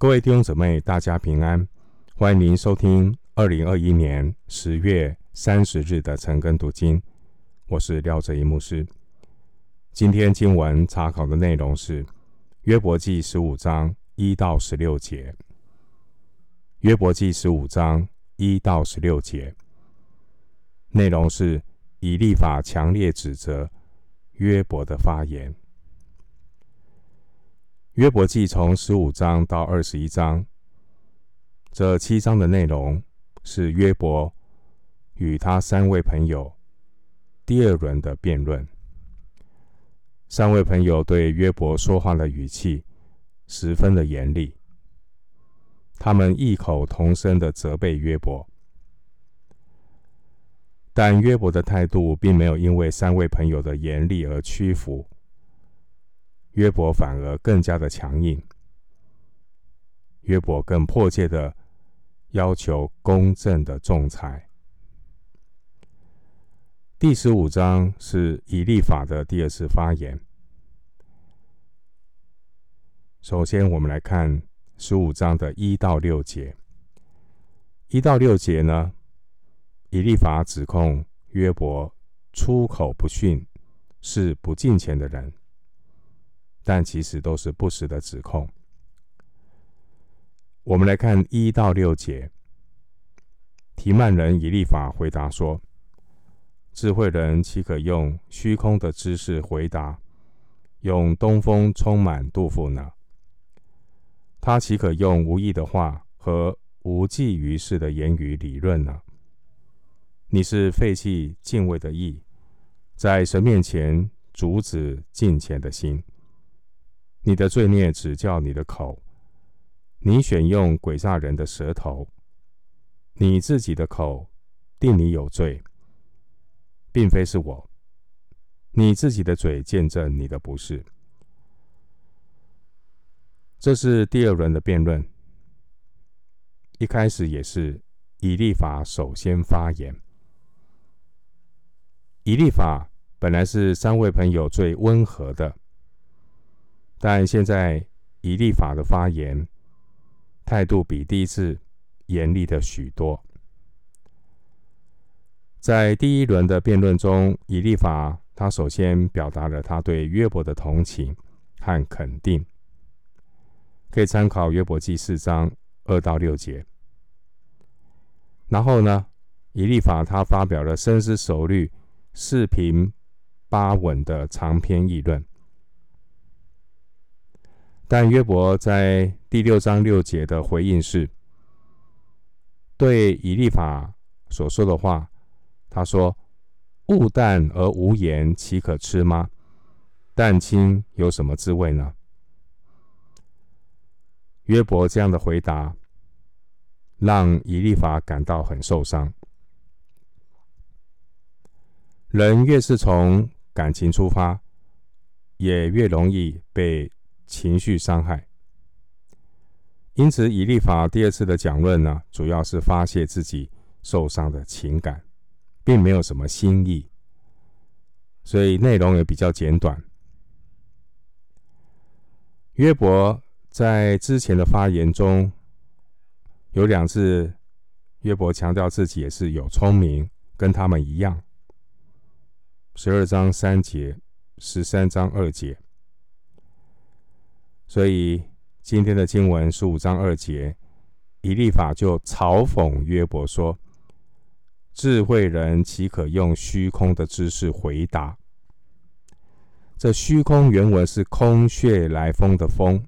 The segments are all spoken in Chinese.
各位弟兄姊妹，大家平安！欢迎您收听二零二一年十月三十日的晨更读经。我是廖哲一牧师。今天经文查考的内容是约伯记十五章一到十六节。约伯记十五章一到十六节内容是以立法强烈指责约伯的发言。约伯记从十五章到二十一章，这七章的内容是约伯与他三位朋友第二轮的辩论。三位朋友对约伯说话的语气十分的严厉，他们异口同声的责备约伯，但约伯的态度并没有因为三位朋友的严厉而屈服。约伯反而更加的强硬，约伯更迫切的要求公正的仲裁。第十五章是以利法的第二次发言。首先，我们来看十五章的一到六节。一到六节呢，以利法指控约伯出口不逊，是不敬虔的人。但其实都是不实的指控。我们来看一到六节，提曼人以立法回答说：“智慧人岂可用虚空的知识回答，用东风充满杜甫呢？他岂可用无益的话和无济于事的言语理论呢？你是废弃敬畏的意，在神面前阻止敬虔的心。”你的罪孽指教你的口，你选用诡诈人的舌头，你自己的口定你有罪，并非是我。你自己的嘴见证你的不是。这是第二轮的辩论，一开始也是以立法首先发言。以立法本来是三位朋友最温和的。但现在以立法的发言态度比第一次严厉的许多。在第一轮的辩论中，以立法他首先表达了他对约伯的同情和肯定，可以参考约伯记四章二到六节。然后呢，以立法他发表了深思熟虑、四平八稳的长篇议论。但约伯在第六章六节的回应是，对以利法所说的话，他说：“物淡而无盐，岂可吃吗？蛋清有什么滋味呢？”约伯这样的回答，让以利法感到很受伤。人越是从感情出发，也越容易被情绪伤害，因此以利法第二次的讲论呢，主要是发泄自己受伤的情感，并没有什么新意，所以内容也比较简短。约伯在之前的发言中有两次，约伯强调自己也是有聪明，跟他们一样。十二章三节，十三章二节。所以今天的经文十五章二节，以利法就嘲讽约伯说：“智慧人岂可用虚空的知识回答？”这虚空原文是空穴来风的风，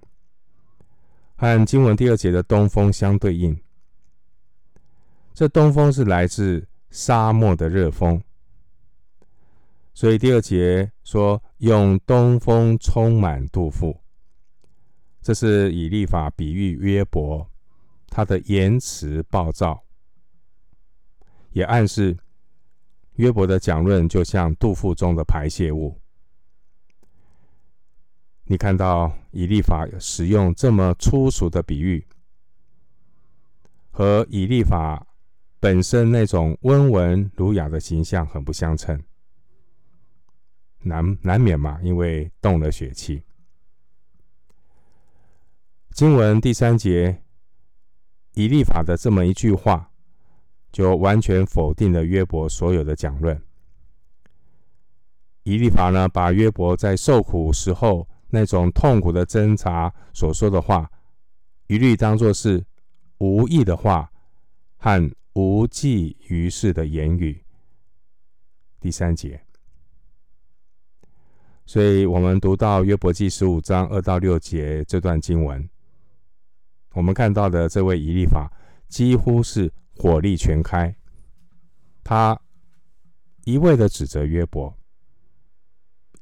和经文第二节的东风相对应。这东风是来自沙漠的热风，所以第二节说用东风充满肚腹。这是以立法比喻约伯，他的言辞暴躁，也暗示约伯的讲论就像肚腹中的排泄物。你看到以立法使用这么粗俗的比喻，和以立法本身那种温文儒雅的形象很不相称，难难免嘛，因为动了血气。经文第三节，以立法的这么一句话，就完全否定了约伯所有的讲论。以立法呢，把约伯在受苦时候那种痛苦的挣扎所说的话，一律当作是无益的话和无济于事的言语。第三节，所以我们读到约伯记十五章二到六节这段经文，我们看到的这位以利法几乎是火力全开，他一味的指责约伯。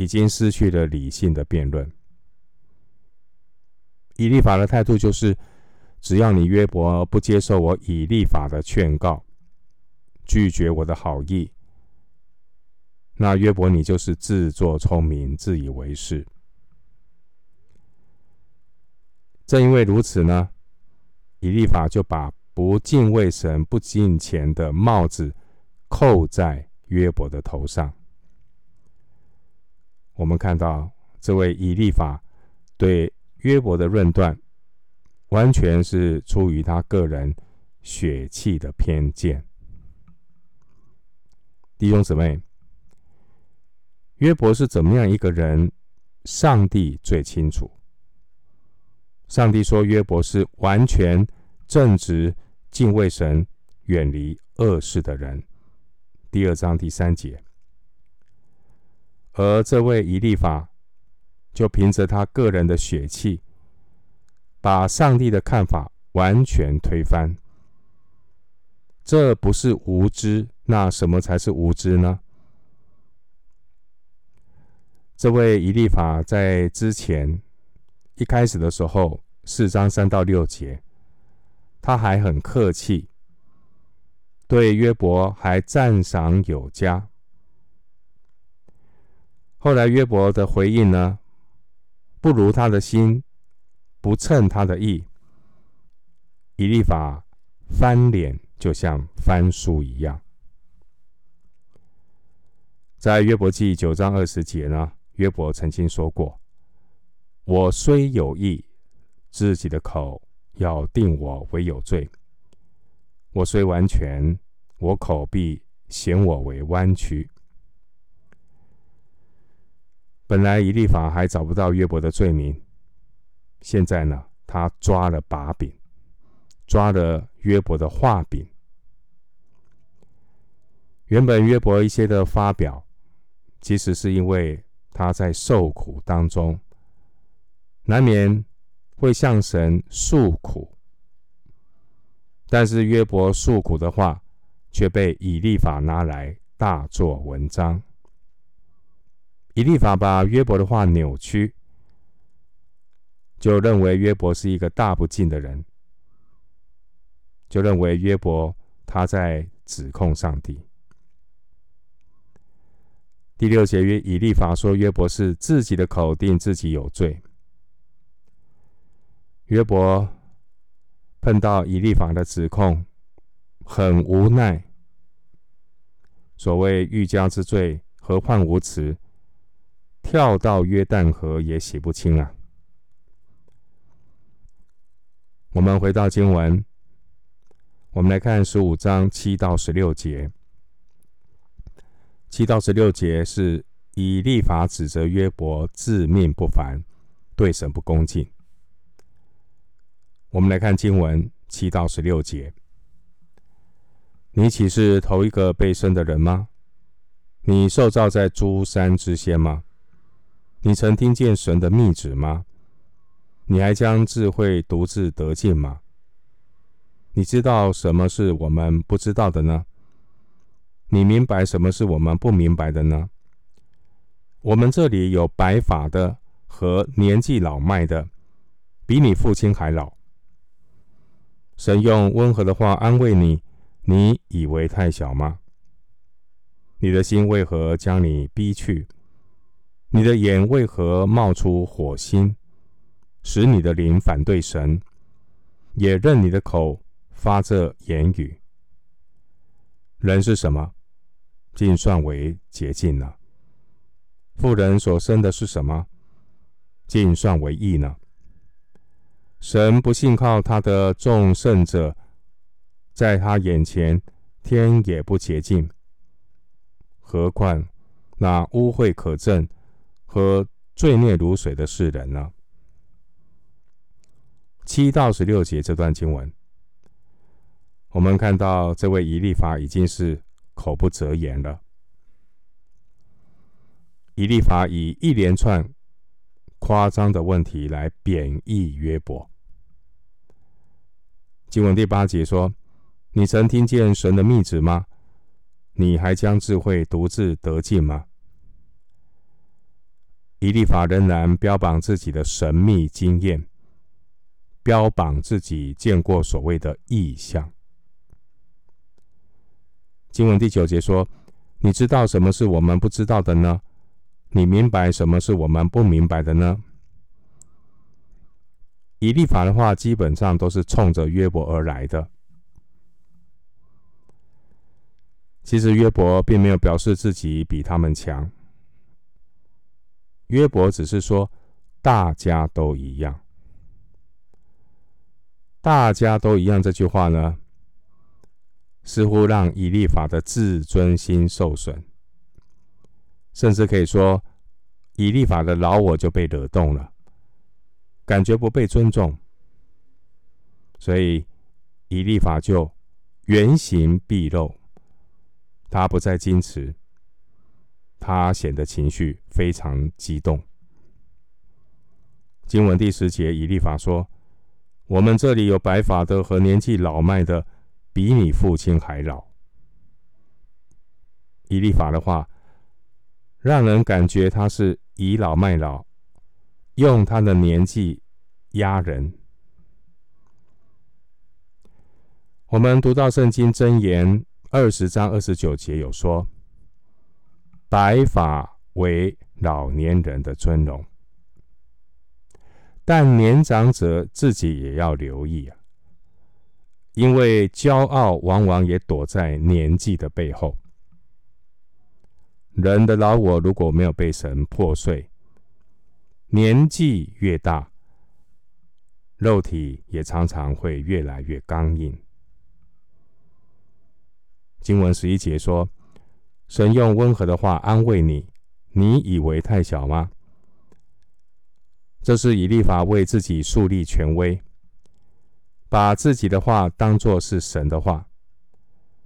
已经失去了理性的辩论。以利法的态度就是：只要你约伯不接受我以利法的劝告，拒绝我的好意，那约伯你就是自作聪明、自以为是。正因为如此呢，以利法就把不敬畏神、不敬虔的帽子扣在约伯的头上。我们看到这位以利法对约伯的论断，完全是出于他个人血气的偏见。弟兄姊妹，约伯是怎么样一个人？上帝最清楚。上帝说约伯是完全正直、敬畏神、远离恶事的人。第二章第三节。而这位以利法，就凭着他个人的血气，把上帝的看法完全推翻。这不是无知，那什么才是无知呢？这位以利法在之前一开始的时候，四章三到六节，他还很客气，对约伯还赞赏有加。后来约伯的回应呢，不如他的心，不称他的意。以利法翻脸就像翻书一样。在约伯记九章二十节呢，约伯曾经说过：“我虽有意，自己的口要定我为有罪；我虽完全，我口必嫌我为弯曲。”本来以立法还找不到约伯的罪名，现在呢，他抓了把柄，抓了约伯的话柄。原本约伯一些的发表，其实是因为他在受苦当中，难免会向神诉苦，但是约伯诉苦的话，却被以利法拿来大做文章。以利法把约伯的话扭曲，就认为约伯是一个大不敬的人，就认为约伯他在指控上帝。第六节约以利法说约伯是自己的口定自己有罪。约伯碰到以利法的指控，很无奈。所谓欲加之罪，何患无辞？跳到约旦河也洗不清啊！我们回到经文，我们来看十五章七到十六节。七到十六节是以利法指责约伯自命不凡，对神不恭敬。我们来看经文七到十六节：你岂是头一个被生的人吗？你受造在诸山之先吗？你曾听见神的密旨吗？你还将智慧独自得尽吗？你知道什么是我们不知道的呢？你明白什么是我们不明白的呢？我们这里有白发的和年纪老迈的，比你父亲还老。神用温和的话安慰你，你以为太小吗？你的心为何将你逼去？你的眼为何冒出火星，使你的灵反对神，也任你的口发这言语？人是什么？竟算为洁净了。妇人所生的是什么？竟算为义呢？神不信靠他的众圣者，在他眼前天也不洁净，何况那污秽可憎和罪孽如水的世人呢？七到十六节这段经文，我们看到这位以利法已经是口不择言了。以利法以一连串夸张的问题来贬义约伯。经文第八节说：“你曾听见神的密旨吗？你还将智慧独自得尽吗？”以利法仍然标榜自己的神秘经验。标榜自己见过所谓的异象。经文第九节说：“你知道什么是我们不知道的呢？你明白什么是我们不明白的呢？”以利法的话基本上都是冲着约伯而来的。其实约伯并没有表示自己比他们强，约伯只是说大家都一样。大家都一样这句话呢，似乎让以利法的自尊心受损，甚至可以说，以立法的老我就被惹动了，感觉不被尊重，所以以立法就原形毕露，他不再矜持，他显得情绪非常激动。经文第十节，以立法说。我们这里有白发的和年纪老迈的，比你父亲还老。以立法的话，让人感觉他是倚老卖老，用他的年纪压人。我们读到圣经箴言二十章二十九节有说：“白发为老年人的尊荣。”但年长者自己也要留意啊，因为骄傲往往也躲在年纪的背后。人的老我如果没有被神破碎，年纪越大，肉体也常常会越来越刚硬。经文十一节说：“神用温和的话安慰你，你以为太小吗？”这是以利法为自己树立权威，把自己的话当作是神的话，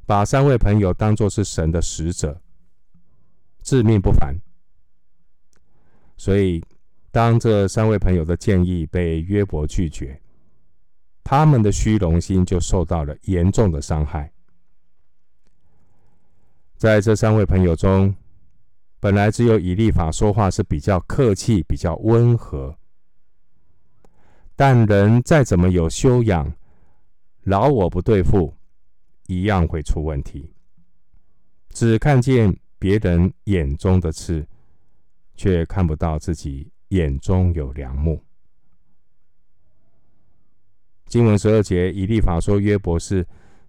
把三位朋友当作是神的使者，自命不凡。所以，当这三位朋友的建议被约伯拒绝，他们的虚荣心就受到了严重的伤害。在这三位朋友中，本来只有以利法说话是比较客气、比较温和。但人再怎么有修养，老我不对付，一样会出问题。只看见别人眼中的刺，却看不到自己眼中有梁木。经文十二节，以利法说：“约伯是，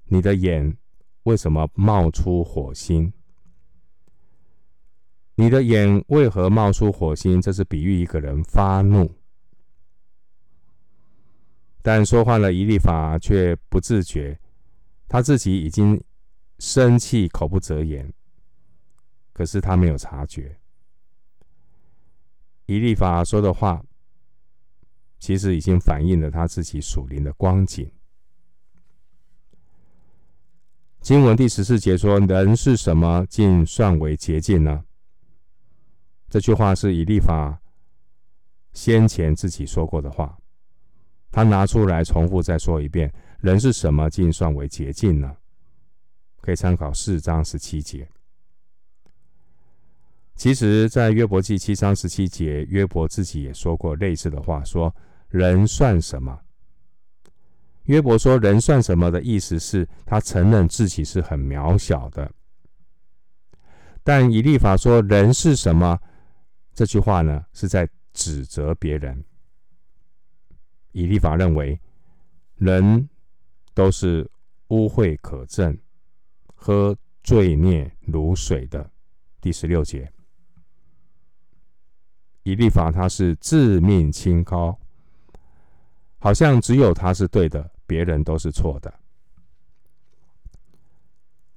你的眼为什么冒出火星？你的眼为何冒出火星？这是比喻一个人发怒。”但说话了以利法却不自觉，他自己已经生气，口不择言。可是他没有察觉，以利法说的话，其实已经反映了他自己属灵的光景。经文第十四节说：“人是什么，竟算为洁净呢？”这句话是以利法先前自己说过的话。他拿出来重复再说一遍：“人是什么，竟算为洁净呢？”可以参考四章十七节。其实，在约伯记七章十七节，约伯自己也说过类似的话：“说人算什么？”约伯说“人算什么”的意思是他承认自己是很渺小的。但以利法说“人是什么”这句话呢，是在指责别人。以利法认为，人都是污秽可憎、喝罪孽如水的。第十六节，以立法他是自命清高，好像只有他是对的，别人都是错的。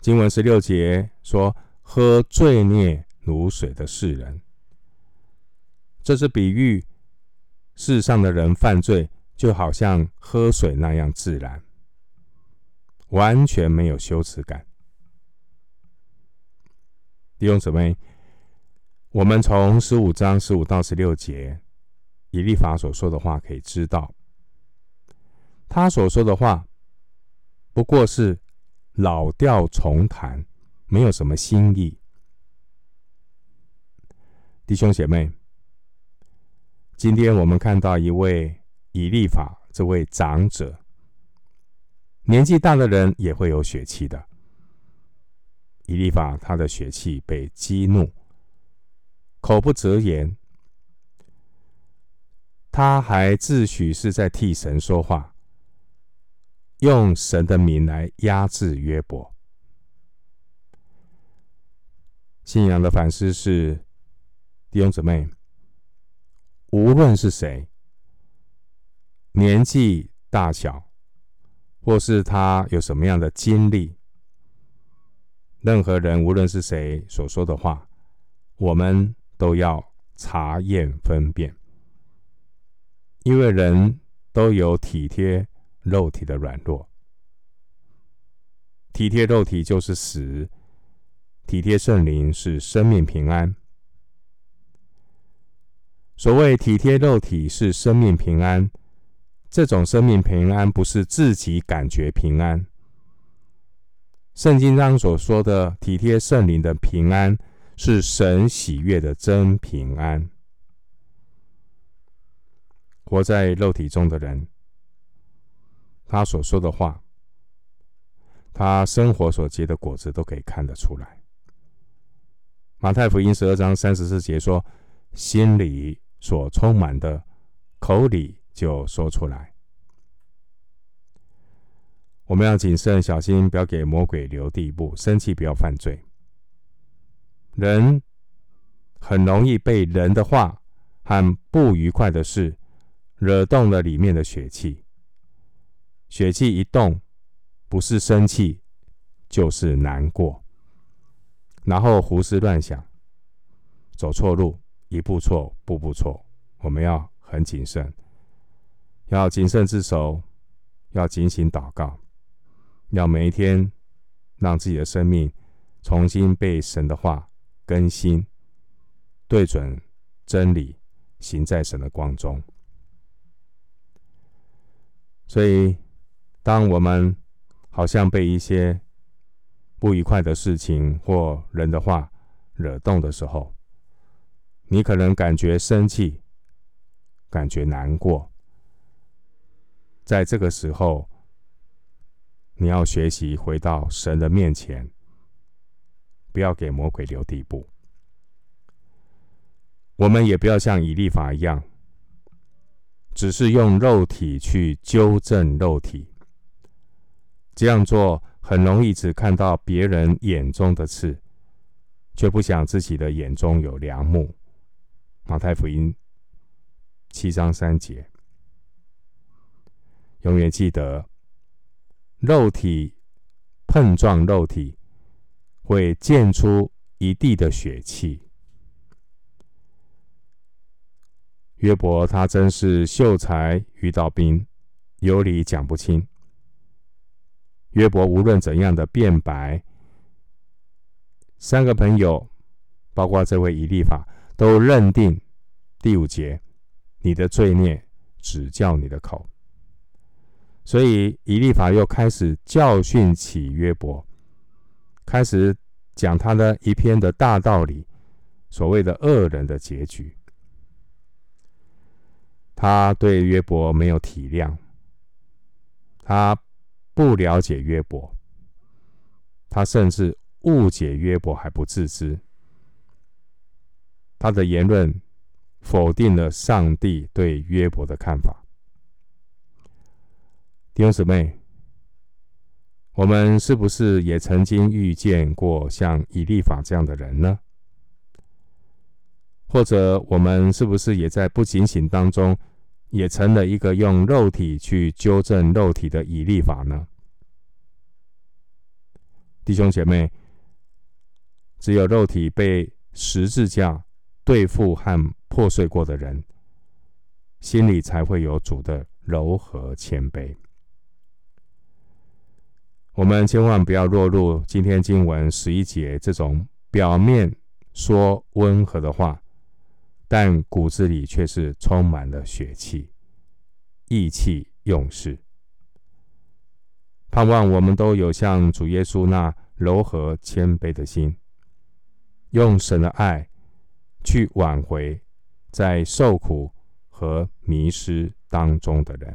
经文十六节说：“喝罪孽如水的世人。”这是比喻世上的人犯罪，就好像喝水那样自然，完全没有羞耻感。弟兄姊妹，我们从十五章十五到十六节，以利法所说的话可以知道，他所说的话不过是老调重弹，没有什么新意。弟兄姐妹，今天我们看到一位以利法，这位长者，年纪大的人也会有血气的。以利法他的血气被激怒，口不择言，他还自诩是在替神说话，用神的名来压制约伯。信仰的反思是，弟兄姊妹，无论是谁，年纪大小，或是他有什么样的经历。任何人，无论是谁所说的话，我们都要查验分辨，因为人都有体贴肉体的软弱。体贴肉体就是死，体贴圣灵是生命平安。所谓体贴肉体是生命平安，这种生命平安不是自己感觉平安。圣经上所说的体贴圣灵的平安，是神喜悦的真平安。活在肉体中的人，他所说的话，他生活所结的果子，都可以看得出来。马太福音十二章三十四节说：“心里所充满的，口里就说出来。”我们要谨慎小心，不要给魔鬼留地步。生气不要犯罪。人很容易被人的话和不愉快的事惹动了里面的血气。血气一动，不是生气就是难过，然后胡思乱想，走错路，一步错，步步错。我们要很谨慎，要谨慎自守，要警醒祷告。要每一天让自己的生命重新被神的话更新，对准真理，行在神的光中。所以，当我们好像被一些不愉快的事情或人的话惹动的时候，你可能感觉生气，感觉难过，在这个时候。你要学习回到神的面前，不要给魔鬼留地步。我们也不要像以利法一样，只是用肉体去纠正肉体。这样做很容易只看到别人眼中的刺，却不想自己的眼中有良木。马太福音七章三节，永远记得。肉体碰撞肉体，会溅出一地的血气。约伯他真是秀才遇到兵，有理讲不清。约伯无论怎样的辩白，三个朋友，包括这位以利法，都认定第五节，你的罪孽只叫你的口。所以，以利法又开始教训起约伯，开始讲他的一篇的大道理，所谓的恶人的结局。他对约伯没有体谅，他不了解约伯，他甚至误解约伯还不自知。他的言论否定了上帝对约伯的看法。弟兄姊妹，我们是不是也曾经遇见过像以利法这样的人呢？或者我们是不是也在不警醒当中也成了一个用肉体去纠正肉体的以利法呢？弟兄姐妹，只有肉体被十字架对付和破碎过的人，心里才会有主的柔和谦卑。我们千万不要落入今天经文十一节这种表面说温和的话，但骨子里却是充满了血气、意气用事。盼望我们都有像主耶稣那柔和谦卑的心，用神的爱去挽回在受苦和迷失当中的人。